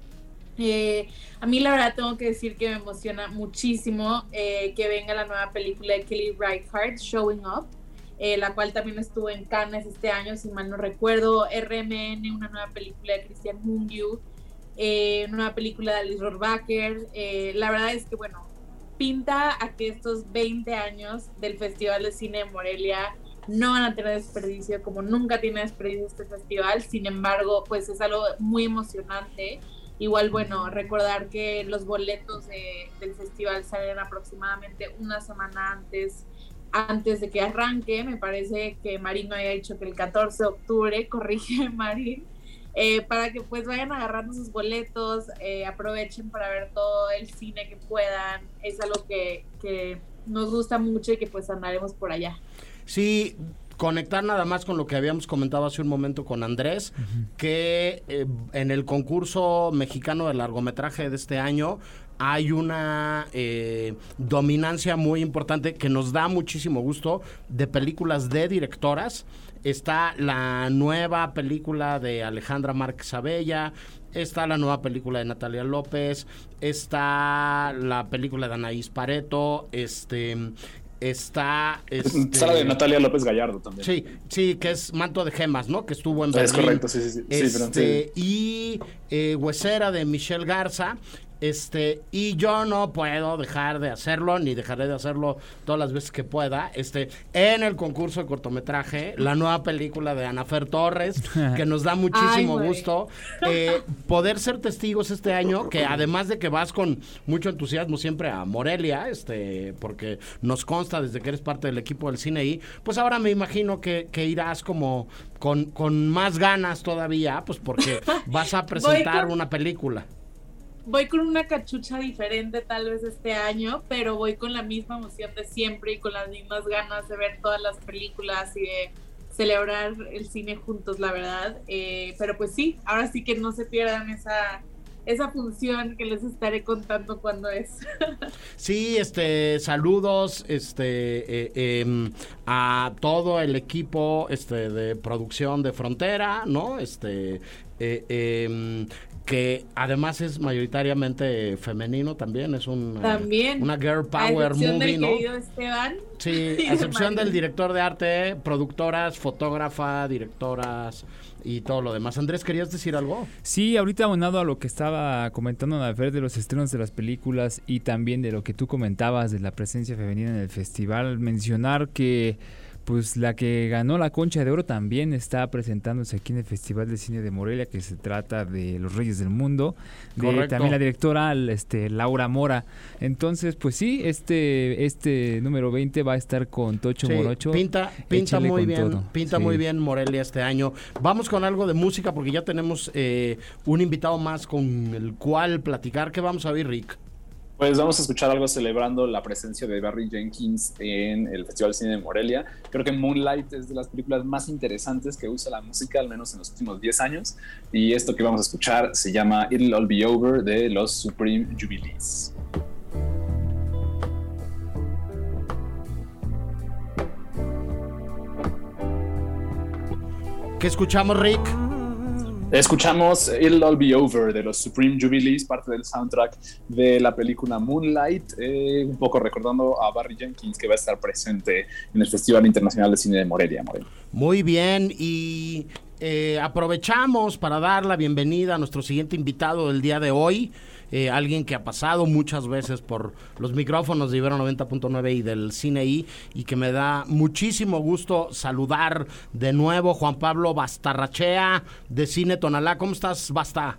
Eh, a mí la verdad tengo que decir que me emociona muchísimo eh, que venga la nueva película de Kelly Reichardt, Showing Up, eh, la cual también estuvo en Cannes este año, si mal no recuerdo. RMN, una nueva película de Christian Mungiu, una nueva película de Alice Rohrwacher. Eh, la verdad es que, bueno, pinta a que estos 20 años del Festival de Cine de Morelia no van a tener desperdicio, como nunca tiene desperdicio este festival. Sin embargo, pues es algo muy emocionante Igual, bueno, recordar que los boletos del festival salen aproximadamente una semana antes antes de que arranque. Me parece que Marín me había dicho que el 14 de octubre, corrige Marín, eh, para que pues vayan agarrando sus boletos, eh, aprovechen para ver todo el cine que puedan. Es algo que, que nos gusta mucho y que pues andaremos por allá. Sí, conectar nada más con lo que habíamos comentado hace un momento con Andrés, que eh, en el concurso mexicano de largometraje de este año hay una eh, dominancia muy importante que nos da muchísimo gusto de películas de directoras. Está la nueva película de Alejandra Márquez Abella, está la nueva película de Natalia López, está la película de Anaís Pareto, este está este, Sala de Natalia López Gallardo también. Sí, sí, que es Manto de Gemas, ¿no? Que estuvo en Berlín. Es correcto, sí, sí, sí. Este, y eh, Huesera de Michelle Garza, este, y yo no puedo dejar de hacerlo, ni dejaré de hacerlo todas las veces que pueda. Este, en el concurso de cortometraje, la nueva película de Anafer Torres, que nos da muchísimo gusto. Eh, poder ser testigos este año, que además de que vas con mucho entusiasmo siempre a Morelia, este, porque nos consta desde que eres parte del equipo del cine y pues ahora me imagino que, que irás como con, con más ganas todavía, pues porque vas a presentar una película voy con una cachucha diferente tal vez este año, pero voy con la misma emoción de siempre y con las mismas ganas de ver todas las películas y de celebrar el cine juntos, la verdad. Eh, pero pues sí, ahora sí que no se pierdan esa esa función que les estaré contando cuando es. sí, este, saludos, este, eh, em, a todo el equipo, este, de producción de Frontera, ¿no? Este, eh, em, que además es mayoritariamente femenino también, es un, una girl power movie, ¿no? Esteban. Sí, a excepción del director de arte, productoras, fotógrafa, directoras y todo lo demás. Andrés, ¿querías decir algo? Sí, ahorita abonado a lo que estaba comentando a ver de los estrenos de las películas y también de lo que tú comentabas de la presencia femenina en el festival, mencionar que pues la que ganó la Concha de Oro también está presentándose aquí en el Festival de Cine de Morelia, que se trata de Los Reyes del Mundo, de también la directora este, Laura Mora. Entonces, pues sí, este este número 20 va a estar con Tocho Morocho. Pinta, pinta muy bien, pinta muy bien Morelia este año. Vamos con algo de música porque ya tenemos eh, un invitado más con el cual platicar. ¿Qué vamos a ver, Rick? Pues vamos a escuchar algo celebrando la presencia de Barry Jenkins en el Festival de Cine de Morelia. Creo que Moonlight es de las películas más interesantes que usa la música, al menos en los últimos 10 años. Y esto que vamos a escuchar se llama It'll All Be Over de los Supreme Jubilees. ¿Qué escuchamos, Rick? Escuchamos It'll All Be Over de los Supreme Jubilees, parte del soundtrack de la película Moonlight, eh, un poco recordando a Barry Jenkins que va a estar presente en el Festival Internacional de Cine de Morelia. Muy bien, y eh, aprovechamos para dar la bienvenida a nuestro siguiente invitado del día de hoy. Eh, alguien que ha pasado muchas veces por los micrófonos de Ibero 90.9 y del Cine I y que me da muchísimo gusto saludar de nuevo Juan Pablo Bastarrachea de Cine Tonalá. ¿Cómo estás, Basta?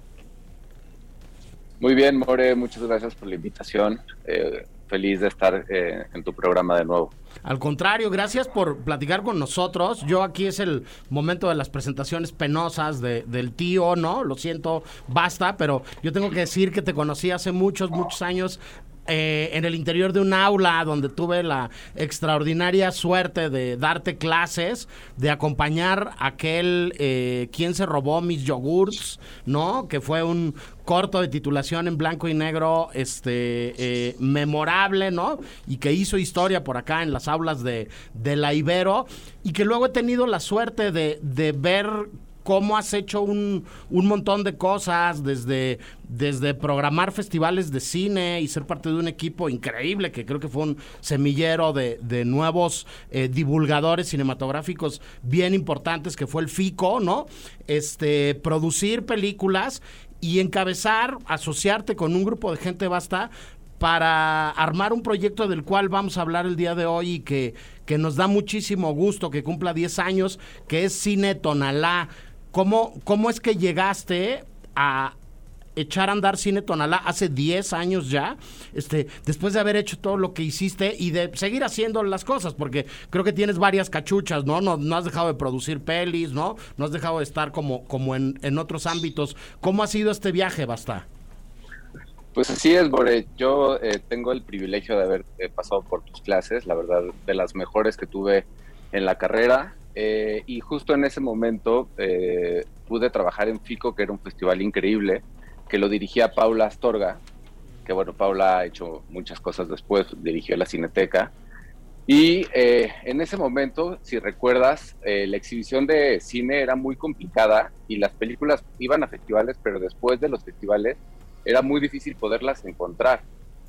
Muy bien, More, muchas gracias por la invitación. Eh, feliz de estar eh, en tu programa de nuevo. Al contrario, gracias por platicar con nosotros. Yo aquí es el momento de las presentaciones penosas de, del tío, ¿no? Lo siento, basta, pero yo tengo que decir que te conocí hace muchos, muchos años eh, en el interior de un aula donde tuve la extraordinaria suerte de darte clases, de acompañar a aquel eh, quien se robó mis yogurts, ¿no? Que fue un corto de titulación en blanco y negro, este, eh, memorable, ¿no? Y que hizo historia por acá en las aulas de, de la Ibero y que luego he tenido la suerte de, de ver cómo has hecho un, un, montón de cosas, desde, desde programar festivales de cine y ser parte de un equipo increíble, que creo que fue un semillero de, de nuevos eh, divulgadores cinematográficos bien importantes, que fue el FICO, ¿no? Este, producir películas y encabezar, asociarte con un grupo de gente basta para armar un proyecto del cual vamos a hablar el día de hoy y que, que nos da muchísimo gusto que cumpla 10 años, que es Cine Tonalá. ¿Cómo, ¿Cómo es que llegaste a echar a andar Cine Tonalá hace 10 años ya, este, después de haber hecho todo lo que hiciste y de seguir haciendo las cosas, porque creo que tienes varias cachuchas, ¿no? No, no has dejado de producir pelis, ¿no? No has dejado de estar como, como en, en otros ámbitos. ¿Cómo ha sido este viaje, Basta? Pues así es, Bore. Yo eh, tengo el privilegio de haber eh, pasado por tus clases, la verdad, de las mejores que tuve en la carrera. Eh, y justo en ese momento pude trabajar en FICO, que era un festival increíble, que lo dirigía Paula Astorga, que bueno, Paula ha hecho muchas cosas después, dirigió la Cineteca. Y en ese momento, si recuerdas, la exhibición de cine era muy complicada y las películas iban a festivales, pero después de los festivales era muy difícil poderlas encontrar.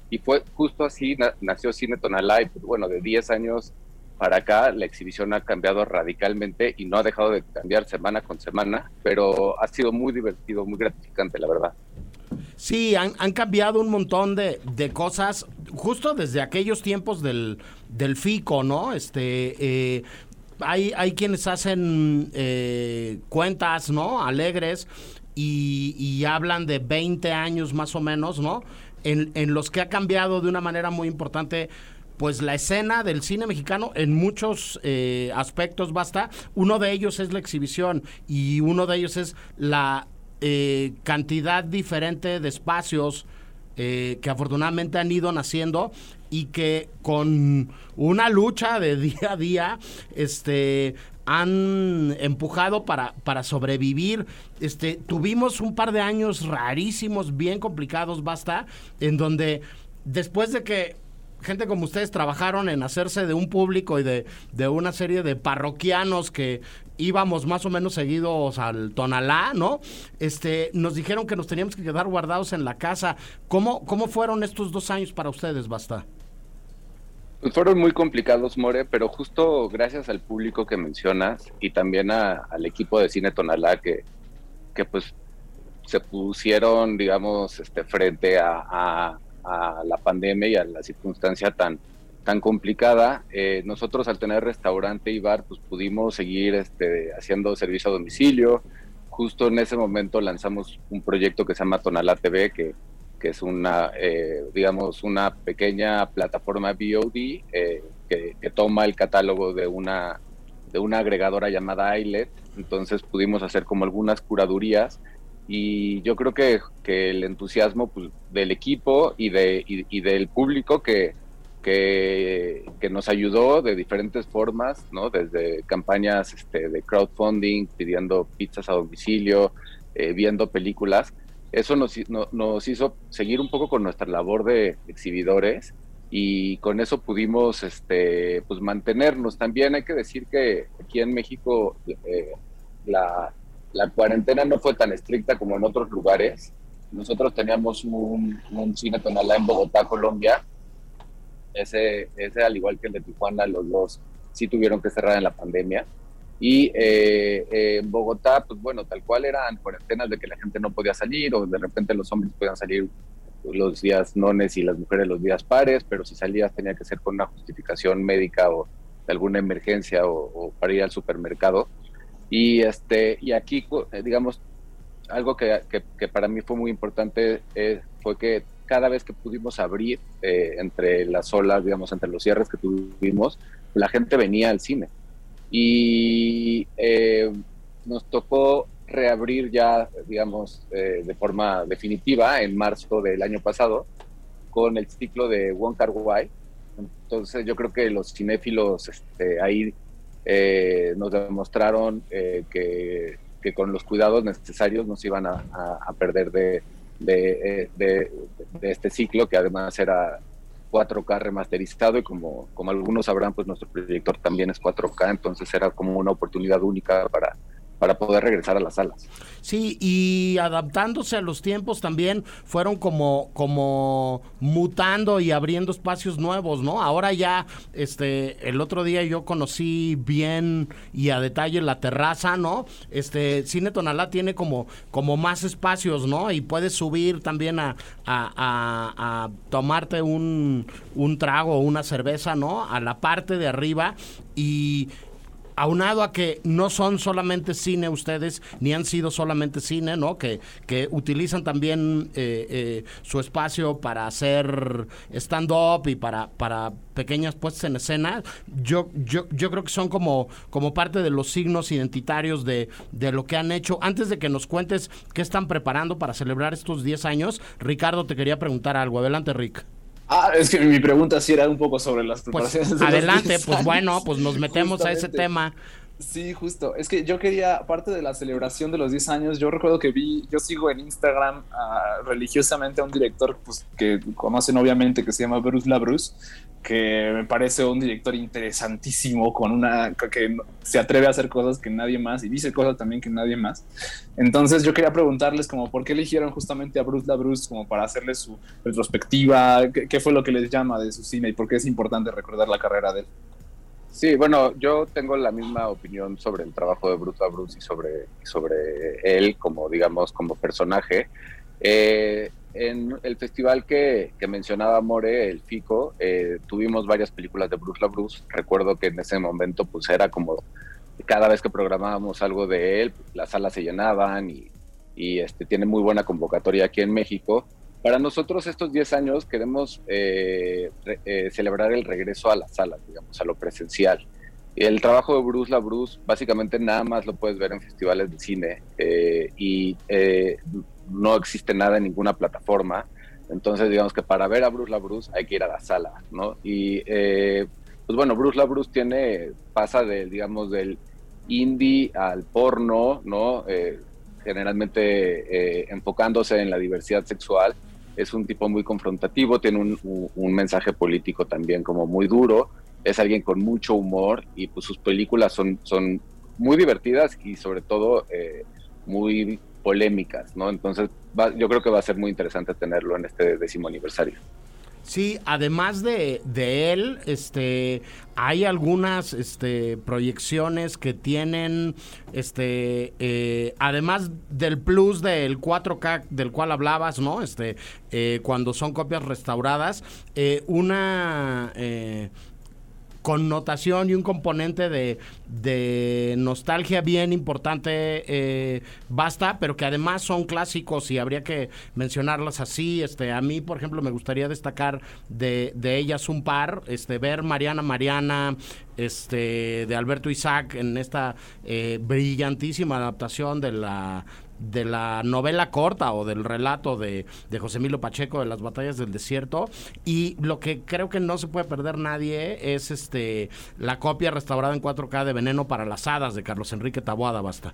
Y fue justo así nació Cine Tonalá pues, bueno, de 10 años para acá la exhibición ha cambiado radicalmente y no ha dejado de cambiar semana con semana, pero ha sido muy divertido, muy gratificante, la verdad. Sí, han, cambiado un montón de, cosas, justo desde aquellos tiempos del, del FICO, ¿no? Este, eh, hay, hay quienes hacen eh, cuentas, ¿no? Alegres y, hablan de 20 años más o menos, ¿no? En, en los que ha cambiado de una manera muy importante pues la escena del cine mexicano en muchos eh, aspectos basta. Uno de ellos es la exhibición y uno de ellos es la eh, cantidad diferente de espacios eh, que afortunadamente han ido naciendo y que con una lucha de día a día, este, han empujado para, para sobrevivir. Este, tuvimos un par de años rarísimos, bien complicados, basta, en donde después de que gente como ustedes trabajaron en hacerse de un público y de, de una serie de parroquianos que íbamos más o menos seguidos al Tonalá, ¿no? Este, nos dijeron que nos teníamos que quedar guardados en la casa. ¿Cómo, cómo fueron estos dos años para ustedes, Basta? Pues fueron muy complicados, More, pero justo gracias al público que mencionas y también al equipo de Cine Tonalá que, que pues se pusieron, digamos, este, frente a, la pandemia y a la circunstancia tan, tan complicada. Eh, nosotros al tener restaurante y bar, pues pudimos seguir este, haciendo servicio a domicilio. Justo en ese momento lanzamos un proyecto que se llama Tonalá TV, que que es una, eh, digamos, una pequeña plataforma VOD eh, que, toma el catálogo de una, de una agregadora llamada iLet. Entonces pudimos hacer como algunas curadurías y yo creo que, que el entusiasmo pues, del equipo y, de, y, del público que, que, que, nos ayudó de diferentes formas, ¿no? Desde campañas este, de crowdfunding, pidiendo pizzas a domicilio, eh, viendo películas, eso nos, nos hizo seguir un poco con nuestra labor de exhibidores y con eso pudimos este, pues mantenernos. También hay que decir que aquí en México eh, la, la, cuarentena no fue tan estricta como en otros lugares. Nosotros teníamos un, un cine tonalá en Bogotá, Colombia. Ese, ese, al igual que el de Tijuana, los dos sí tuvieron que cerrar en la pandemia. Y eh, en Bogotá, pues bueno, tal cual eran cuarentenas de que la gente no podía salir o de repente los hombres podían salir los días nones y las mujeres los días pares, pero si salías tenía que ser con una justificación médica o de alguna emergencia o, para ir al supermercado. Y, este, y aquí, eh, digamos, algo que, que, para mí fue muy importante eh, fue que cada vez que pudimos abrir entre las olas, digamos, entre los cierres que tuvimos, la gente venía al cine y eh, nos tocó reabrir ya, digamos, eh, de forma definitiva en marzo del año pasado con el ciclo de Wong Kar Wai. Entonces yo creo que los cinéfilos este, ahí eh, nos demostraron que, que, con los cuidados necesarios nos iban a, perder de, de, de, de, este ciclo, que además era 4K remasterizado y como, como algunos sabrán, pues nuestro proyector también es 4K, entonces era como una oportunidad única para, para poder regresar a las salas. Sí, y adaptándose a los tiempos también fueron como, como mutando y abriendo espacios nuevos, ¿no? Ahora ya, este, el otro día yo conocí bien y a detalle la terraza, ¿no? Este, Cine Tonalá tiene como, como más espacios, ¿no? Y puedes subir también a, a, tomarte un, un trago o una cerveza, ¿no? A la parte de arriba y aunado a que no son solamente cine ustedes, ni han sido solamente cine, ¿no? Que, que utilizan también eh, eh, su espacio para hacer stand-up y para, para pequeñas puestas en escena, yo, yo, yo creo que son como, como parte de los signos identitarios de, de lo que han hecho. Antes de que nos cuentes qué están preparando para celebrar estos 10 años, Ricardo te quería preguntar algo. Adelante, Rick. Ah, es que mi pregunta sí era un poco sobre las Pues, preparaciones. de los adelante, 10 pues bueno, pues nos metemos a ese tema. Sí, justo. Es que yo quería, aparte de la celebración de los 10 años, yo recuerdo que vi, yo sigo en Instagram ah, religiosamente a un director pues, que conocen obviamente que se llama Bruce LaBruce, que me parece un director interesantísimo, con una que se atreve a hacer cosas que nadie más y dice cosas también que nadie más. Entonces yo quería preguntarles como por qué eligieron justamente a Bruce LaBruce como para hacerle su retrospectiva, qué fue lo que les llama de su cine y por qué es importante recordar la carrera de él. Sí, bueno, yo tengo la misma opinión sobre el trabajo de Bruce Bruce y sobre, sobre él como, digamos, como personaje. Eh, en el festival que, que mencionaba More, el FICO, eh, tuvimos varias películas de Bruce LaBruce. Recuerdo que en ese momento pues era como cada vez que programábamos algo de él, las salas se llenaban y, y este, tiene muy buena convocatoria aquí en México. Para nosotros estos 10 años queremos eh, re- eh, celebrar el regreso a las salas, digamos, a lo presencial. El trabajo de Bruce LaBruce básicamente nada más lo puedes ver en festivales de cine eh, y eh, no existe nada en ninguna plataforma. Entonces, digamos que para ver a Bruce LaBruce hay que ir a la sala, ¿no? Y eh, pues bueno, Bruce LaBruce tiene, pasa del, digamos, del indie al porno, ¿no? Eh, generalmente enfocándose en la diversidad sexual. Es un tipo muy confrontativo, tiene un, un- mensaje político también como muy duro. Es alguien con mucho humor y pues sus películas son, son muy divertidas y sobre todo eh, muy polémicas, ¿no? Entonces va- yo creo que va a ser muy interesante tenerlo en este décimo aniversario. Sí, además de, de él, este, hay algunas este, proyecciones que tienen, este, eh, además del plus del 4K del cual hablabas, ¿no? Este, eh, cuando son copias restauradas, eh, una eh, connotación y un componente de, de nostalgia bien importante eh, basta, pero que además son clásicos y habría que mencionarlas así. Este, a mí, por ejemplo, me gustaría destacar de, de ellas un par, este, ver Mariana Mariana, este, de Alberto Isaac en esta eh, brillantísima adaptación de la de la novela corta o del relato de, de José Emilio Pacheco de las batallas del desierto y lo que creo que no se puede perder nadie es este la copia restaurada en 4K de Veneno para las Hadas de Carlos Enrique Taboada basta.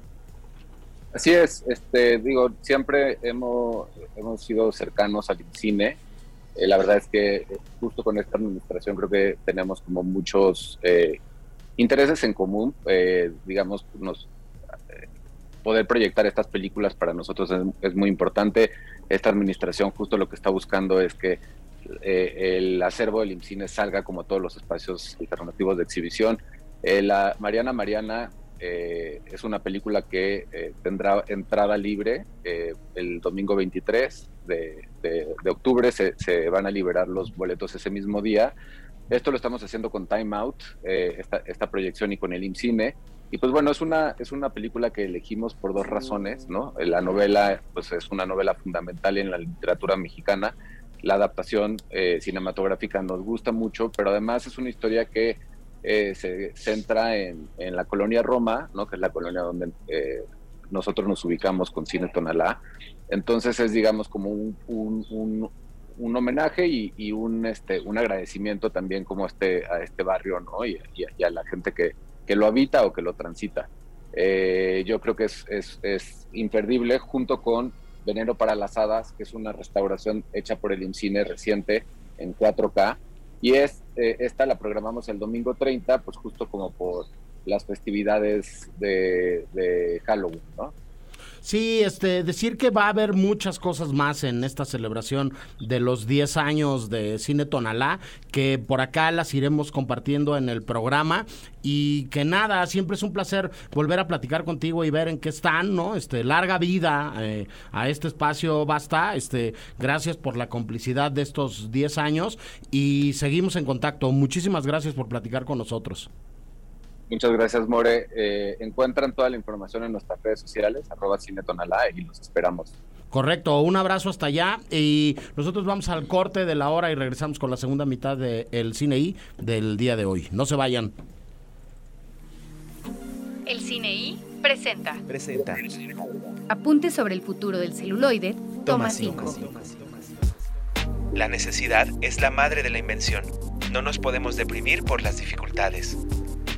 Así es, este, digo, siempre hemos, hemos sido cercanos al cine. Eh, la verdad es que eh, justo con esta administración creo que tenemos como muchos eh, intereses en común. Eh, digamos, nos, poder proyectar estas películas para nosotros es, muy importante. Esta administración justo lo que está buscando es que eh, el acervo del IMCINE salga como todos los espacios alternativos de exhibición. Eh, la Mariana Mariana eh, es una película que eh, tendrá entrada libre el domingo 23 de, de- de octubre. Se, van a liberar los boletos ese mismo día. Esto lo estamos haciendo con Time Out, esta proyección y con el IMCINE. Y pues bueno, es una, es una película que elegimos por dos razones, ¿no? La novela, pues es una novela fundamental en la literatura mexicana. La adaptación eh, cinematográfica nos gusta mucho, pero además es una historia que eh, se centra en, la colonia Roma, ¿no? que es la colonia donde eh, nosotros nos ubicamos con Cine Tonalá. Entonces es, digamos, como un, un, homenaje y, un, este, un agradecimiento también como este, a este barrio ¿no? y a la gente que, que lo habita o que lo transita. Eh, yo creo que es, es, es imperdible junto con Veneno para las Hadas, que es una restauración hecha por el IMCINE reciente en 4K. Y es, eh, esta la programamos el domingo 30, pues justo como por las festividades de, de Halloween, ¿no? Sí, este, decir que va a haber muchas cosas más en esta celebración de los 10 años de Cine Tonalá, que por acá las iremos compartiendo en el programa y que nada, siempre es un placer volver a platicar contigo y ver en qué están, ¿no? Este, larga vida eh, a este espacio basta, este, gracias por la complicidad de estos 10 años y seguimos en contacto. Muchísimas gracias por platicar con nosotros. Muchas gracias, More. Eh, encuentran toda la información en nuestras redes sociales, arroba cinetonalá, y los esperamos. Correcto, un abrazo hasta allá y nosotros vamos al corte de la hora y regresamos con la segunda mitad del Cine I del día de hoy. No se vayan. El Cine I presenta. Presenta. Apunte sobre el futuro del celuloide. Toma 5. La necesidad es la madre de la invención. No nos podemos deprimir por las dificultades.